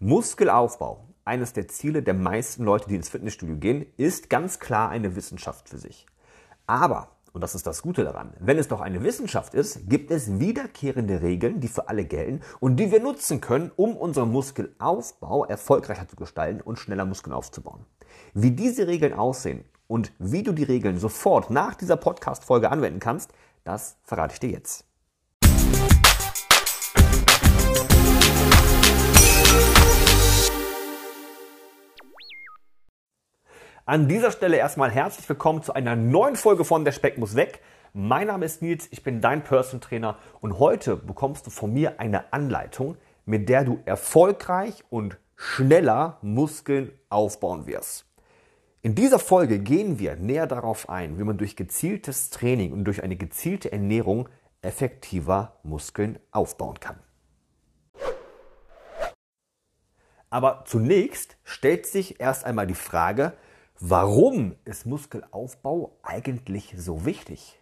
Muskelaufbau, eines der Ziele der meisten Leute, die ins Fitnessstudio gehen, ist ganz klar eine Wissenschaft für sich. Aber, und das ist das Gute daran, wenn es doch eine Wissenschaft ist, gibt es wiederkehrende Regeln, die für alle gelten und die wir nutzen können, um unseren Muskelaufbau erfolgreicher zu gestalten und schneller Muskeln aufzubauen. Wie diese Regeln aussehen und wie du die Regeln sofort nach dieser Podcast-Folge anwenden kannst, das verrate ich dir jetzt. An dieser Stelle erstmal herzlich willkommen zu einer neuen Folge von Der Speck muss weg. Mein Name ist Nils, ich bin dein Person Trainer und heute bekommst du von mir eine Anleitung, mit der du erfolgreich und schneller Muskeln aufbauen wirst. In dieser Folge gehen wir näher darauf ein, wie man durch gezieltes Training und durch eine gezielte Ernährung effektiver Muskeln aufbauen kann. Aber zunächst stellt sich erst einmal die Frage, Warum ist Muskelaufbau eigentlich so wichtig?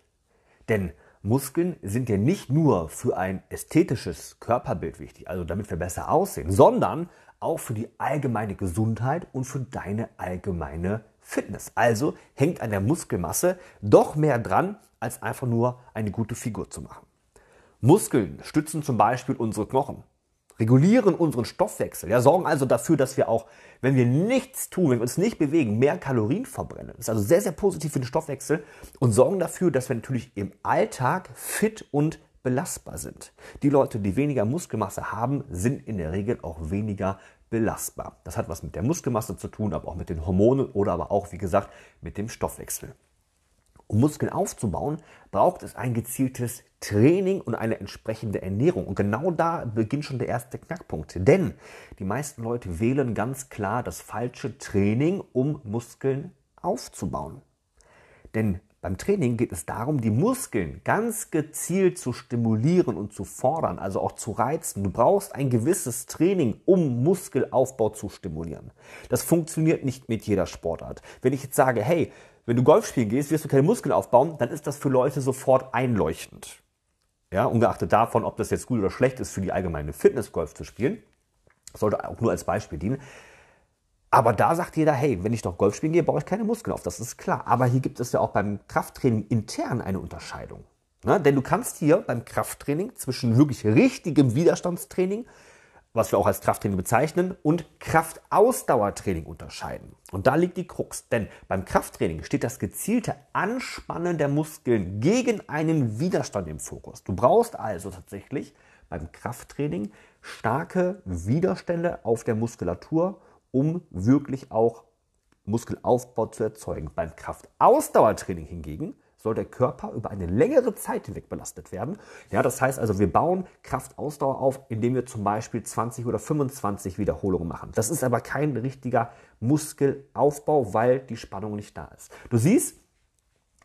Denn Muskeln sind ja nicht nur für ein ästhetisches Körperbild wichtig, also damit wir besser aussehen, sondern auch für die allgemeine Gesundheit und für deine allgemeine Fitness. Also hängt an der Muskelmasse doch mehr dran, als einfach nur eine gute Figur zu machen. Muskeln stützen zum Beispiel unsere Knochen regulieren unseren Stoffwechsel, ja, sorgen also dafür, dass wir auch, wenn wir nichts tun, wenn wir uns nicht bewegen, mehr Kalorien verbrennen. Das ist also sehr, sehr positiv für den Stoffwechsel und sorgen dafür, dass wir natürlich im Alltag fit und belastbar sind. Die Leute, die weniger Muskelmasse haben, sind in der Regel auch weniger belastbar. Das hat was mit der Muskelmasse zu tun, aber auch mit den Hormonen oder aber auch, wie gesagt, mit dem Stoffwechsel. Um Muskeln aufzubauen, braucht es ein gezieltes Training und eine entsprechende Ernährung. Und genau da beginnt schon der erste Knackpunkt. Denn die meisten Leute wählen ganz klar das falsche Training, um Muskeln aufzubauen. Denn beim Training geht es darum, die Muskeln ganz gezielt zu stimulieren und zu fordern, also auch zu reizen. Du brauchst ein gewisses Training, um Muskelaufbau zu stimulieren. Das funktioniert nicht mit jeder Sportart. Wenn ich jetzt sage, hey, wenn du Golf spielen gehst, wirst du keine Muskeln aufbauen, dann ist das für Leute sofort einleuchtend. Ja, ungeachtet davon, ob das jetzt gut oder schlecht ist für die allgemeine Fitness Golf zu spielen, sollte auch nur als Beispiel dienen. Aber da sagt jeder, hey, wenn ich doch Golf spielen gehe, baue ich keine Muskeln auf. Das ist klar. Aber hier gibt es ja auch beim Krafttraining intern eine Unterscheidung. Ne? Denn du kannst hier beim Krafttraining zwischen wirklich richtigem Widerstandstraining was wir auch als Krafttraining bezeichnen, und Kraftausdauertraining unterscheiden. Und da liegt die Krux, denn beim Krafttraining steht das gezielte Anspannen der Muskeln gegen einen Widerstand im Fokus. Du brauchst also tatsächlich beim Krafttraining starke Widerstände auf der Muskulatur, um wirklich auch Muskelaufbau zu erzeugen. Beim Kraftausdauertraining hingegen soll der Körper über eine längere Zeit hinweg belastet werden. Ja, das heißt also, wir bauen Kraftausdauer auf, indem wir zum Beispiel 20 oder 25 Wiederholungen machen. Das ist aber kein richtiger Muskelaufbau, weil die Spannung nicht da ist. Du siehst,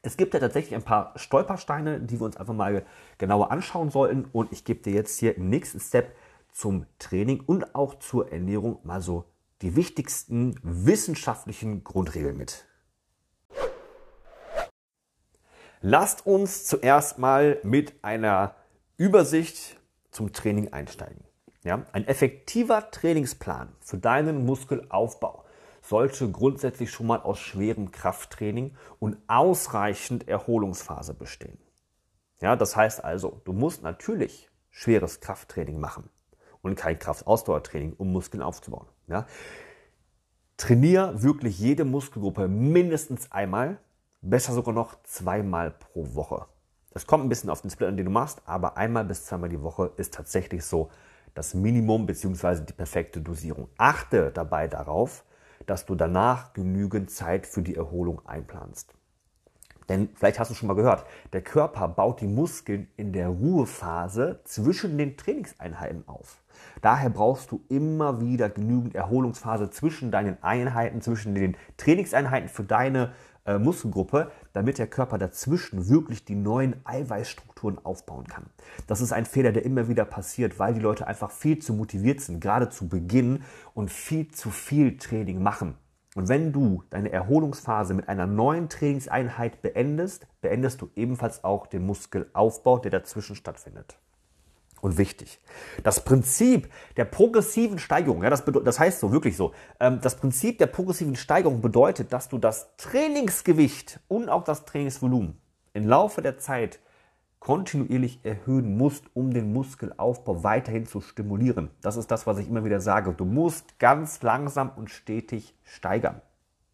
es gibt ja tatsächlich ein paar Stolpersteine, die wir uns einfach mal genauer anschauen sollten. Und ich gebe dir jetzt hier im nächsten Step zum Training und auch zur Ernährung mal so die wichtigsten wissenschaftlichen Grundregeln mit. Lasst uns zuerst mal mit einer Übersicht zum Training einsteigen. Ja, ein effektiver Trainingsplan für deinen Muskelaufbau sollte grundsätzlich schon mal aus schwerem Krafttraining und ausreichend Erholungsphase bestehen. Ja, das heißt also, du musst natürlich schweres Krafttraining machen und kein Kraftausdauertraining, um Muskeln aufzubauen. Ja. Trainier wirklich jede Muskelgruppe mindestens einmal Besser sogar noch zweimal pro Woche. Es kommt ein bisschen auf den Split an, den du machst, aber einmal bis zweimal die Woche ist tatsächlich so das Minimum bzw. die perfekte Dosierung. Achte dabei darauf, dass du danach genügend Zeit für die Erholung einplanst. Denn vielleicht hast du schon mal gehört, der Körper baut die Muskeln in der Ruhephase zwischen den Trainingseinheiten auf. Daher brauchst du immer wieder genügend Erholungsphase zwischen deinen Einheiten, zwischen den Trainingseinheiten für deine äh, Muskelgruppe, damit der Körper dazwischen wirklich die neuen Eiweißstrukturen aufbauen kann. Das ist ein Fehler, der immer wieder passiert, weil die Leute einfach viel zu motiviert sind, gerade zu Beginn und viel zu viel Training machen. Und wenn du deine Erholungsphase mit einer neuen Trainingseinheit beendest, beendest du ebenfalls auch den Muskelaufbau, der dazwischen stattfindet. Und wichtig. Das Prinzip der progressiven Steigerung, ja, das, das heißt so, wirklich so, ähm, das Prinzip der progressiven Steigerung bedeutet, dass du das Trainingsgewicht und auch das Trainingsvolumen im Laufe der Zeit kontinuierlich erhöhen musst, um den Muskelaufbau weiterhin zu stimulieren. Das ist das, was ich immer wieder sage. Du musst ganz langsam und stetig steigern.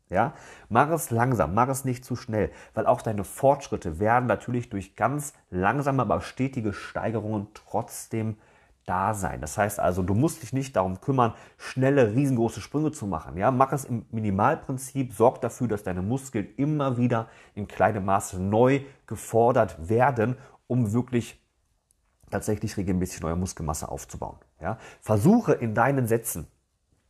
Ja, mach es langsam, mach es nicht zu schnell, weil auch deine Fortschritte werden natürlich durch ganz langsame, aber stetige Steigerungen trotzdem da sein. Das heißt also, du musst dich nicht darum kümmern, schnelle, riesengroße Sprünge zu machen. Ja, mach es im Minimalprinzip, sorg dafür, dass deine Muskeln immer wieder in kleinem Maße neu gefordert werden, um wirklich tatsächlich regelmäßig neue Muskelmasse aufzubauen. Ja, versuche in deinen Sätzen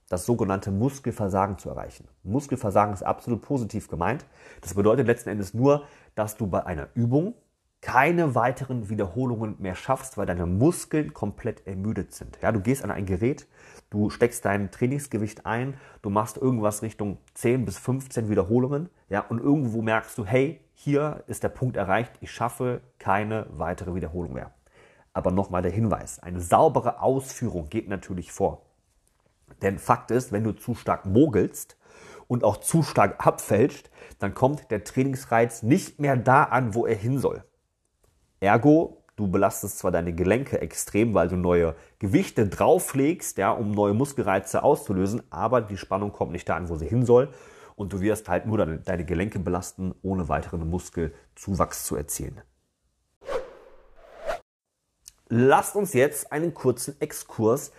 das sogenannte Muskelversagen zu erreichen. Muskelversagen ist absolut positiv gemeint. Das bedeutet letzten Endes nur, dass du bei einer Übung keine weiteren Wiederholungen mehr schaffst, weil deine Muskeln komplett ermüdet sind. Ja, du gehst an ein Gerät, du steckst dein Trainingsgewicht ein, du machst irgendwas Richtung 10 bis 15 Wiederholungen, ja, und irgendwo merkst du, hey, hier ist der Punkt erreicht, ich schaffe keine weitere Wiederholung mehr. Aber nochmal der Hinweis, eine saubere Ausführung geht natürlich vor. Denn Fakt ist, wenn du zu stark mogelst und auch zu stark abfälscht, dann kommt der Trainingsreiz nicht mehr da an, wo er hin soll. Ergo, du belastest zwar deine Gelenke extrem, weil du neue Gewichte drauflegst, ja, um neue Muskelreize auszulösen, aber die Spannung kommt nicht da an, wo sie hin soll. Und du wirst halt nur deine Gelenke belasten, ohne weiteren Muskelzuwachs zu erzielen. Lasst uns jetzt einen kurzen Exkurs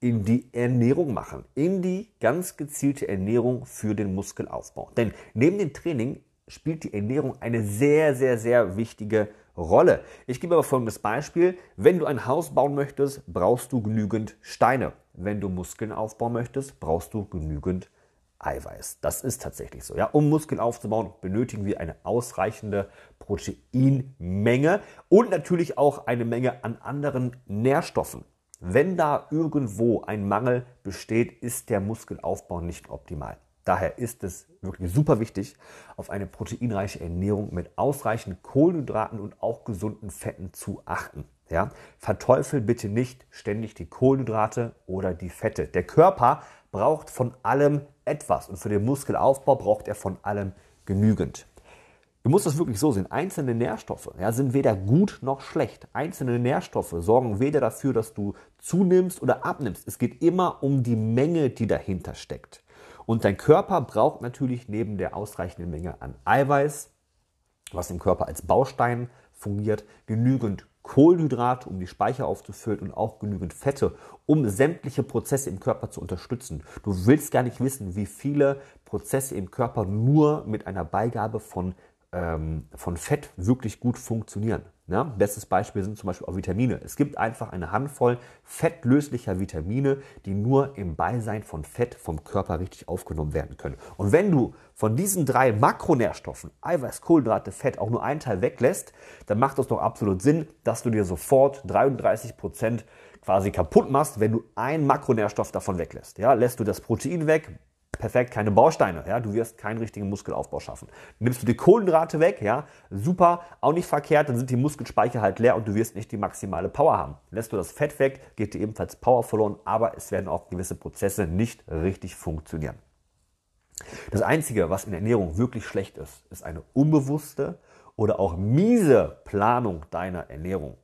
in die Ernährung machen, in die ganz gezielte Ernährung für den Muskelaufbau. Denn neben dem Training spielt die Ernährung eine sehr, sehr, sehr wichtige Rolle. Ich gebe aber folgendes Beispiel. Wenn du ein Haus bauen möchtest, brauchst du genügend Steine. Wenn du Muskeln aufbauen möchtest, brauchst du genügend Eiweiß. Das ist tatsächlich so. Ja, um Muskeln aufzubauen, benötigen wir eine ausreichende Proteinmenge und natürlich auch eine Menge an anderen Nährstoffen. Wenn da irgendwo ein Mangel besteht, ist der Muskelaufbau nicht optimal. Daher ist es wirklich super wichtig, auf eine proteinreiche Ernährung mit ausreichend Kohlenhydraten und auch gesunden Fetten zu achten. Ja? Verteufel bitte nicht ständig die Kohlenhydrate oder die Fette. Der Körper braucht von allem etwas und für den Muskelaufbau braucht er von allem genügend. Du musst das wirklich so sehen. Einzelne Nährstoffe ja, sind weder gut noch schlecht. Einzelne Nährstoffe sorgen weder dafür, dass du zunimmst oder abnimmst. Es geht immer um die Menge, die dahinter steckt. Und dein Körper braucht natürlich neben der ausreichenden Menge an Eiweiß, was im Körper als Baustein fungiert, genügend Kohlenhydrate, um die Speicher aufzufüllen und auch genügend Fette, um sämtliche Prozesse im Körper zu unterstützen. Du willst gar nicht wissen, wie viele Prozesse im Körper nur mit einer Beigabe von ähm, von Fett wirklich gut funktionieren. Ja, bestes Beispiel sind zum Beispiel auch Vitamine. Es gibt einfach eine Handvoll fettlöslicher Vitamine, die nur im Beisein von Fett vom Körper richtig aufgenommen werden können. Und wenn du von diesen drei Makronährstoffen, Eiweiß, Kohlenhydrate, Fett, auch nur einen Teil weglässt, dann macht das doch absolut Sinn, dass du dir sofort 33 Prozent quasi kaputt machst, wenn du einen Makronährstoff davon weglässt. Ja, lässt du das Protein weg, perfekt, keine Bausteine, ja, du wirst keinen richtigen Muskelaufbau schaffen. Nimmst du die Kohlenhydrate weg, ja, super, auch nicht verkehrt, dann sind die Muskelspeicher halt leer und du wirst nicht die maximale Power haben. Lässt du das Fett weg, geht dir ebenfalls Power verloren, aber es werden auch gewisse Prozesse nicht richtig funktionieren. Das Einzige, was in der Ernährung wirklich schlecht ist, ist eine unbewusste oder auch miese Planung deiner Ernährung.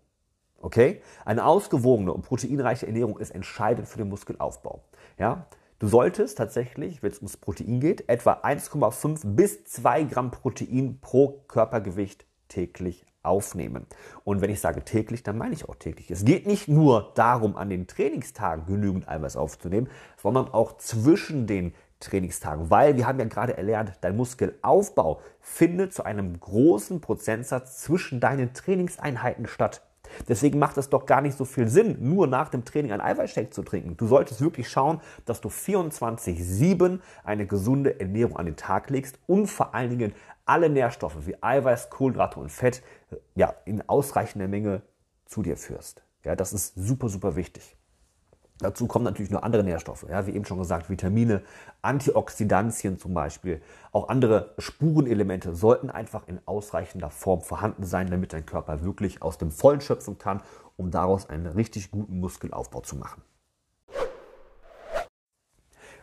Okay? Eine ausgewogene und proteinreiche Ernährung ist entscheidend für den Muskelaufbau. Ja? Du solltest tatsächlich, wenn es ums Protein geht, etwa 1,5 bis 2 Gramm Protein pro Körpergewicht täglich aufnehmen. Und wenn ich sage täglich, dann meine ich auch täglich. Es geht nicht nur darum, an den Trainingstagen genügend Eiweiß aufzunehmen, sondern auch zwischen den Trainingstagen, weil wir haben ja gerade erlernt, dein Muskelaufbau findet zu einem großen Prozentsatz zwischen deinen Trainingseinheiten statt. Deswegen macht es doch gar nicht so viel Sinn, nur nach dem Training ein Eiweißshake zu trinken. Du solltest wirklich schauen, dass du 24-7 eine gesunde Ernährung an den Tag legst und vor allen Dingen alle Nährstoffe wie Eiweiß, Kohlenhydrate und Fett ja, in ausreichender Menge zu dir führst. Ja, das ist super, super wichtig. Dazu kommen natürlich nur andere Nährstoffe, ja, wie eben schon gesagt, Vitamine, Antioxidantien zum Beispiel. Auch andere Spurenelemente sollten einfach in ausreichender Form vorhanden sein, damit dein Körper wirklich aus dem Vollen schöpfen kann, um daraus einen richtig guten Muskelaufbau zu machen.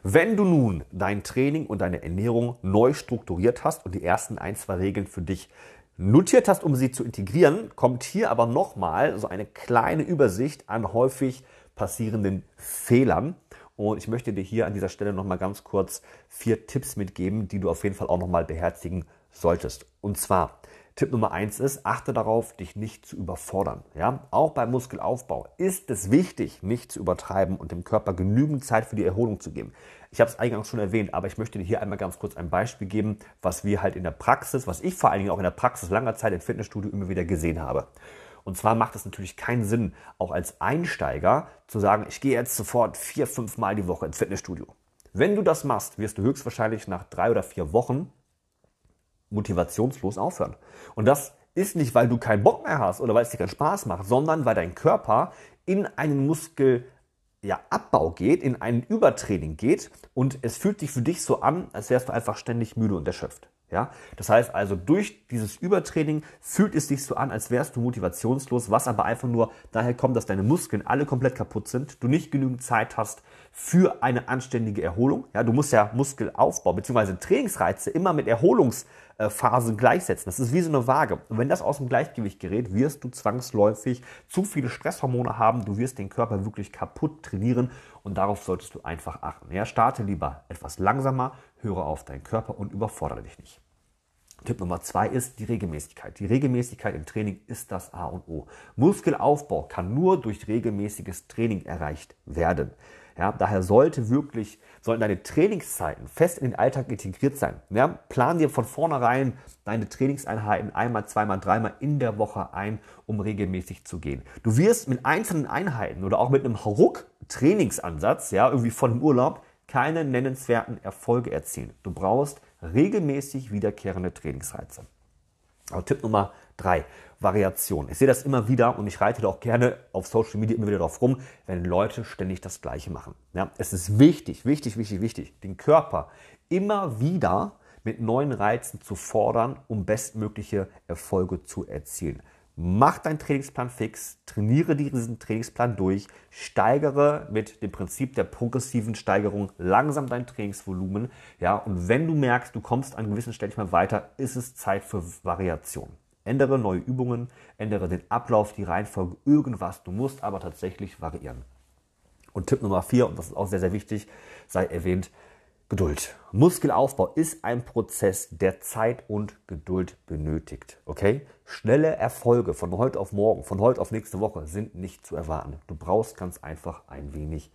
Wenn du nun dein Training und deine Ernährung neu strukturiert hast und die ersten ein, zwei Regeln für dich notiert hast, um sie zu integrieren, kommt hier aber nochmal so eine kleine Übersicht an häufig passierenden Fehlern. Und ich möchte dir hier an dieser Stelle nochmal ganz kurz vier Tipps mitgeben, die du auf jeden Fall auch nochmal beherzigen solltest. Und zwar, Tipp Nummer eins ist, achte darauf, dich nicht zu überfordern. Ja? Auch beim Muskelaufbau ist es wichtig, nicht zu übertreiben und dem Körper genügend Zeit für die Erholung zu geben. Ich habe es eingangs schon erwähnt, aber ich möchte dir hier einmal ganz kurz ein Beispiel geben, was wir halt in der Praxis, was ich vor allen Dingen auch in der Praxis langer Zeit im Fitnessstudio immer wieder gesehen habe. Und zwar macht es natürlich keinen Sinn, auch als Einsteiger zu sagen, ich gehe jetzt sofort vier, fünf Mal die Woche ins Fitnessstudio. Wenn du das machst, wirst du höchstwahrscheinlich nach drei oder vier Wochen motivationslos aufhören. Und das ist nicht, weil du keinen Bock mehr hast oder weil es dir keinen Spaß macht, sondern weil dein Körper in einen Muskelabbau ja, geht, in einen Übertraining geht und es fühlt sich für dich so an, als wärst du einfach ständig müde und erschöpft. Ja? Das heißt also, durch dieses Übertraining fühlt es sich so an, als wärst du motivationslos, was aber einfach nur daher kommt, dass deine Muskeln alle komplett kaputt sind, du nicht genügend Zeit hast für eine anständige Erholung. Ja, du musst ja Muskelaufbau bzw. Trainingsreize immer mit Erholungsphasen gleichsetzen. Das ist wie so eine Waage. Und wenn das aus dem Gleichgewicht gerät, wirst du zwangsläufig zu viele Stresshormone haben. Du wirst den Körper wirklich kaputt trainieren und darauf solltest du einfach achten. Ja, starte lieber etwas langsamer, höre auf deinen Körper und überfordere dich nicht. Tipp Nummer zwei ist die Regelmäßigkeit. Die Regelmäßigkeit im Training ist das A und O. Muskelaufbau kann nur durch regelmäßiges Training erreicht werden. Ja, daher sollte wirklich, sollten deine Trainingszeiten fest in den Alltag integriert sein. Ja, plan dir von vornherein deine Trainingseinheiten einmal, zweimal, dreimal in der Woche ein, um regelmäßig zu gehen. Du wirst mit einzelnen Einheiten oder auch mit einem Ruck-Trainingsansatz, ja, irgendwie von dem Urlaub, keine nennenswerten Erfolge erzielen. Du brauchst regelmäßig wiederkehrende Trainingsreize. Aber Tipp Nummer drei, Variation. Ich sehe das immer wieder und ich reite da auch gerne auf Social Media immer wieder drauf rum, wenn Leute ständig das Gleiche machen. Ja, es ist wichtig, wichtig, wichtig, wichtig, den Körper immer wieder mit neuen Reizen zu fordern, um bestmögliche Erfolge zu erzielen. Mach deinen Trainingsplan fix, trainiere diesen Trainingsplan durch, steigere mit dem Prinzip der progressiven Steigerung langsam dein Trainingsvolumen. Ja, und wenn du merkst, du kommst an gewissen Stellen nicht mehr weiter, ist es Zeit für Variation. Ändere neue Übungen, ändere den Ablauf, die Reihenfolge, irgendwas. Du musst aber tatsächlich variieren. Und Tipp Nummer vier, und das ist auch sehr, sehr wichtig, sei erwähnt, Geduld. Muskelaufbau ist ein Prozess, der Zeit und Geduld benötigt. Okay? Schnelle Erfolge von heute auf morgen, von heute auf nächste Woche sind nicht zu erwarten. Du brauchst ganz einfach ein wenig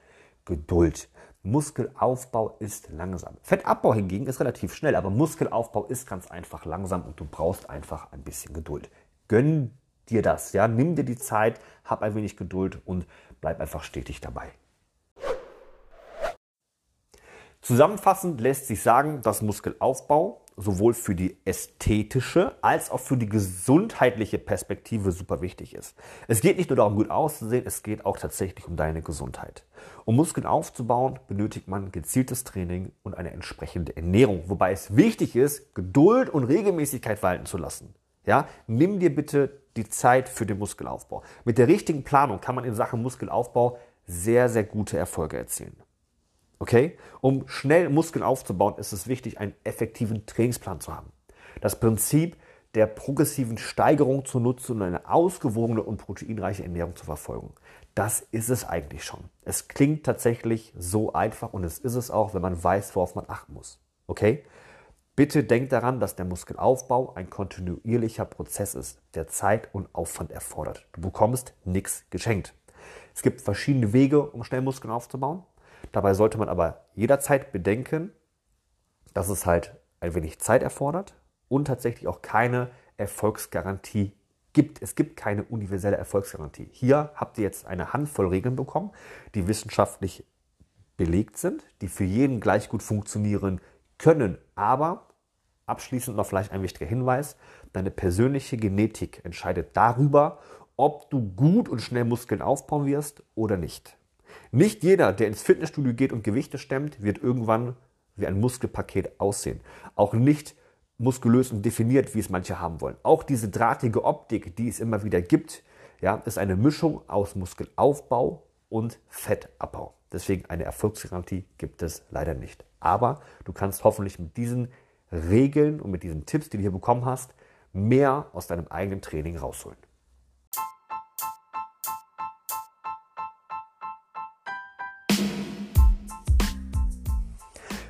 Geduld. Muskelaufbau ist langsam. Fettabbau hingegen ist relativ schnell, aber Muskelaufbau ist ganz einfach langsam und du brauchst einfach ein bisschen Geduld. Gönn dir das, ja, nimm dir die Zeit, hab ein wenig Geduld und bleib einfach stetig dabei. Zusammenfassend lässt sich sagen, dass Muskelaufbau sowohl für die ästhetische als auch für die gesundheitliche Perspektive super wichtig ist. Es geht nicht nur darum, gut auszusehen, es geht auch tatsächlich um deine Gesundheit. Um Muskeln aufzubauen, benötigt man gezieltes Training und eine entsprechende Ernährung, wobei es wichtig ist, Geduld und Regelmäßigkeit walten zu lassen. Ja, nimm dir bitte die Zeit für den Muskelaufbau. Mit der richtigen Planung kann man in Sachen Muskelaufbau sehr, sehr gute Erfolge erzielen. Okay? Um schnell Muskeln aufzubauen, ist es wichtig, einen effektiven Trainingsplan zu haben. Das Prinzip der progressiven Steigerung zu nutzen und eine ausgewogene und proteinreiche Ernährung zu verfolgen. Das ist es eigentlich schon. Es klingt tatsächlich so einfach und es ist es auch, wenn man weiß, worauf man achten muss. Okay? Bitte denkt daran, dass der Muskelaufbau ein kontinuierlicher Prozess ist, der Zeit und Aufwand erfordert. Du bekommst nichts geschenkt. Es gibt verschiedene Wege, um schnell Muskeln aufzubauen. Dabei sollte man aber jederzeit bedenken, dass es halt ein wenig Zeit erfordert und tatsächlich auch keine Erfolgsgarantie gibt. Es gibt keine universelle Erfolgsgarantie. Hier habt ihr jetzt eine Handvoll Regeln bekommen, die wissenschaftlich belegt sind, die für jeden gleich gut funktionieren können. Aber abschließend noch vielleicht ein wichtiger Hinweis, deine persönliche Genetik entscheidet darüber, ob du gut und schnell Muskeln aufbauen wirst oder nicht. Nicht jeder, der ins Fitnessstudio geht und Gewichte stemmt, wird irgendwann wie ein Muskelpaket aussehen. Auch nicht muskulös und definiert, wie es manche haben wollen. Auch diese drahtige Optik, die es immer wieder gibt, ja, ist eine Mischung aus Muskelaufbau und Fettabbau. Deswegen eine Erfolgsgarantie gibt es leider nicht. Aber du kannst hoffentlich mit diesen Regeln und mit diesen Tipps, die du hier bekommen hast, mehr aus deinem eigenen Training rausholen.